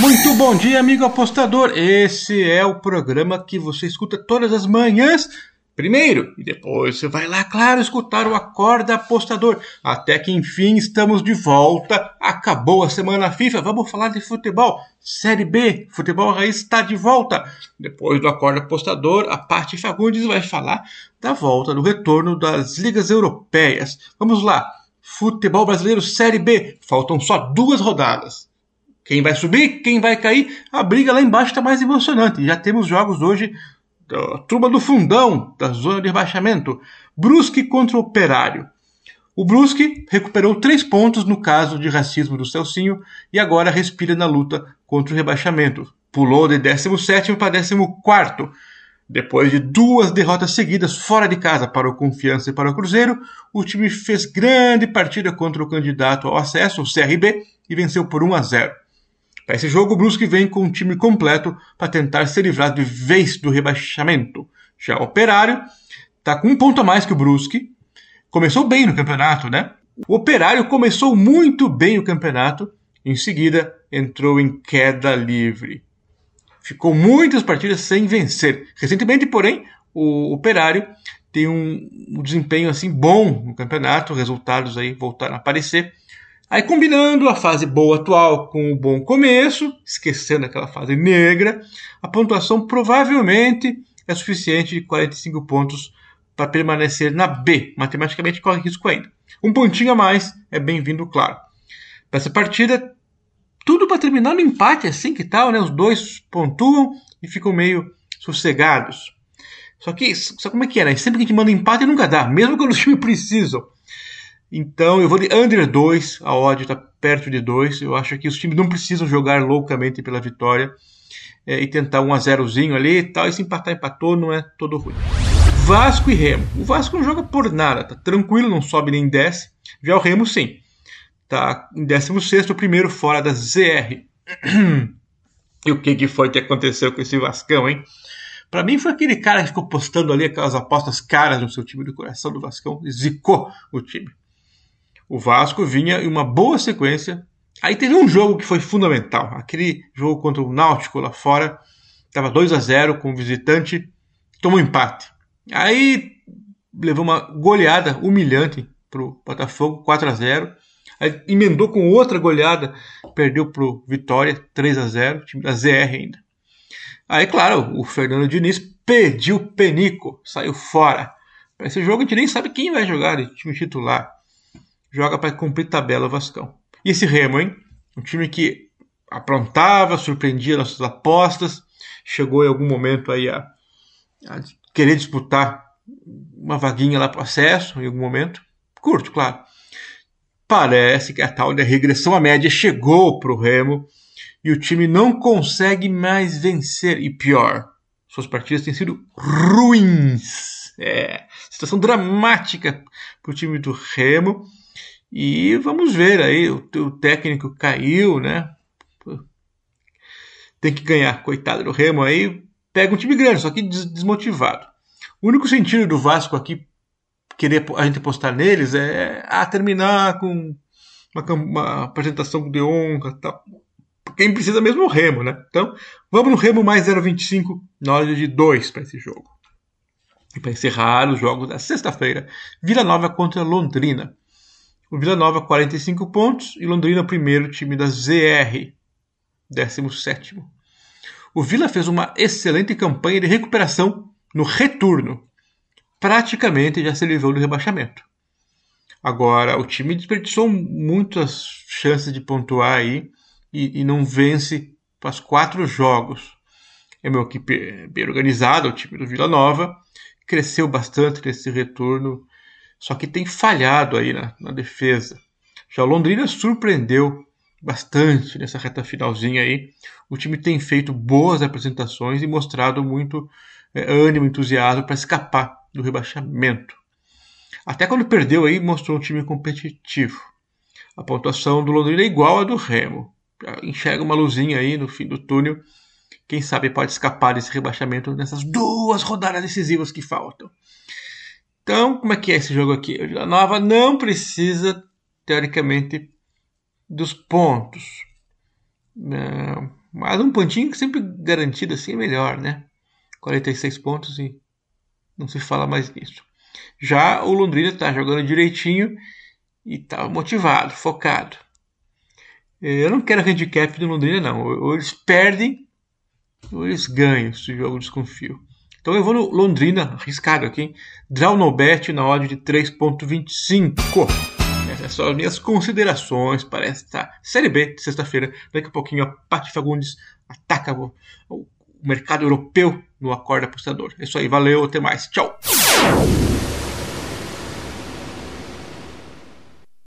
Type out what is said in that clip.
Muito bom dia, amigo apostador. Esse é o programa que você escuta todas as manhãs. Primeiro, e depois você vai lá, claro, escutar o Acorda Apostador. Até que enfim estamos de volta. Acabou a semana FIFA. Vamos falar de futebol. Série B, futebol raiz está de volta. Depois do Acorda Apostador, a parte Fagundes vai falar da volta, do retorno das ligas europeias. Vamos lá. Futebol brasileiro Série B. Faltam só duas rodadas. Quem vai subir, quem vai cair, a briga lá embaixo está mais emocionante. Já temos jogos hoje da turma do fundão, da zona de rebaixamento. Brusque contra o Operário. O Brusque recuperou três pontos no caso de racismo do Celcinho e agora respira na luta contra o rebaixamento. Pulou de 17 para 14. Depois de duas derrotas seguidas fora de casa para o Confiança e para o Cruzeiro, o time fez grande partida contra o candidato ao acesso, o CRB, e venceu por 1 a 0. Para esse jogo, o Brusque vem com um time completo para tentar se livrar de vez do rebaixamento. Já o Operário está com um ponto a mais que o Brusque. Começou bem no campeonato, né? O Operário começou muito bem o campeonato, em seguida entrou em queda livre. Ficou muitas partidas sem vencer. Recentemente, porém, o Operário tem um, um desempenho assim bom no campeonato, resultados aí voltaram a aparecer. Aí combinando a fase boa atual com o bom começo, esquecendo aquela fase negra, a pontuação provavelmente é suficiente de 45 pontos para permanecer na B. Matematicamente corre risco ainda. Um pontinho a mais é bem-vindo, claro. Para essa partida, tudo para terminar no empate, assim que tal, né? Os dois pontuam e ficam meio sossegados. Só que, só como é que é, né? Sempre que a gente manda empate nunca dá, mesmo quando os times precisam. Então eu vou de under 2, a odd está perto de 2. Eu acho que os times não precisam jogar loucamente pela vitória é, e tentar um a 0zinho ali e tal. E se empatar, empatou, não é todo ruim. Vasco e Remo. O Vasco não joga por nada, tá tranquilo, não sobe nem desce. Já o Remo sim. Tá em 16, o primeiro fora da ZR. e o que, que foi que aconteceu com esse Vascão, hein? Para mim foi aquele cara que ficou postando ali aquelas apostas caras no seu time do coração do Vascão, zicou o time. O Vasco vinha em uma boa sequência. Aí teve um jogo que foi fundamental. Aquele jogo contra o Náutico lá fora. Estava 2 a 0 com o visitante. Tomou empate. Aí levou uma goleada humilhante para o Botafogo, 4 a 0 Aí emendou com outra goleada, perdeu para o Vitória, 3 a 0 time da ZR ainda. Aí, claro, o Fernando Diniz pediu penico, saiu fora. Para esse jogo a gente nem sabe quem vai jogar de time titular joga para cumprir tabela o Vascão. E esse Remo, hein? Um time que aprontava, surpreendia nossas apostas, chegou em algum momento aí a, a querer disputar uma vaguinha lá para o acesso, em algum momento. Curto, claro. Parece que a tal da regressão à média chegou para o Remo e o time não consegue mais vencer. E pior, suas partidas têm sido ruins. É, situação dramática para o time do Remo e vamos ver aí, o, o técnico caiu, né? Tem que ganhar, coitado do Remo aí. Pega um time grande, só que desmotivado. O único sentido do Vasco aqui querer a gente apostar neles é a terminar com uma, uma apresentação de honra tal. Quem precisa mesmo é o Remo, né? Então, vamos no Remo mais 0,25 na hora de 2 para esse jogo. E para encerrar os jogos da sexta-feira, Vila Nova contra Londrina. O Vila Nova 45 pontos e Londrina primeiro time da ZR, 17. O Vila fez uma excelente campanha de recuperação no retorno. Praticamente já se livrou do rebaixamento. Agora, o time desperdiçou muitas chances de pontuar aí e, e não vence faz quatro jogos. É uma equipe bem organizada, o time do Vila Nova. Cresceu bastante nesse retorno só que tem falhado aí na, na defesa. Já o Londrina surpreendeu bastante nessa reta finalzinha aí. O time tem feito boas apresentações e mostrado muito é, ânimo, entusiasmo para escapar do rebaixamento. Até quando perdeu aí, mostrou um time competitivo. A pontuação do Londrina é igual à do Remo. Enxerga uma luzinha aí no fim do túnel. Quem sabe pode escapar desse rebaixamento nessas duas rodadas decisivas que faltam. Então, como é que é esse jogo aqui? O Vila Nova não precisa, teoricamente, dos pontos. Mas um pontinho sempre garantido assim é melhor, né? 46 pontos e não se fala mais nisso. Já o Londrina está jogando direitinho e está motivado, focado. Eu não quero handicap do Londrina, não. Ou eles perdem ou eles ganham esse jogo, desconfio. Então eu vou no Londrina, arriscado aqui, draw no bet na odd de 3.25. Essas são as minhas considerações para esta Série B de sexta-feira. Daqui a pouquinho a Paty Fagundes ataca o, o mercado europeu no Acorda Apostador. É isso aí, valeu, até mais. Tchau!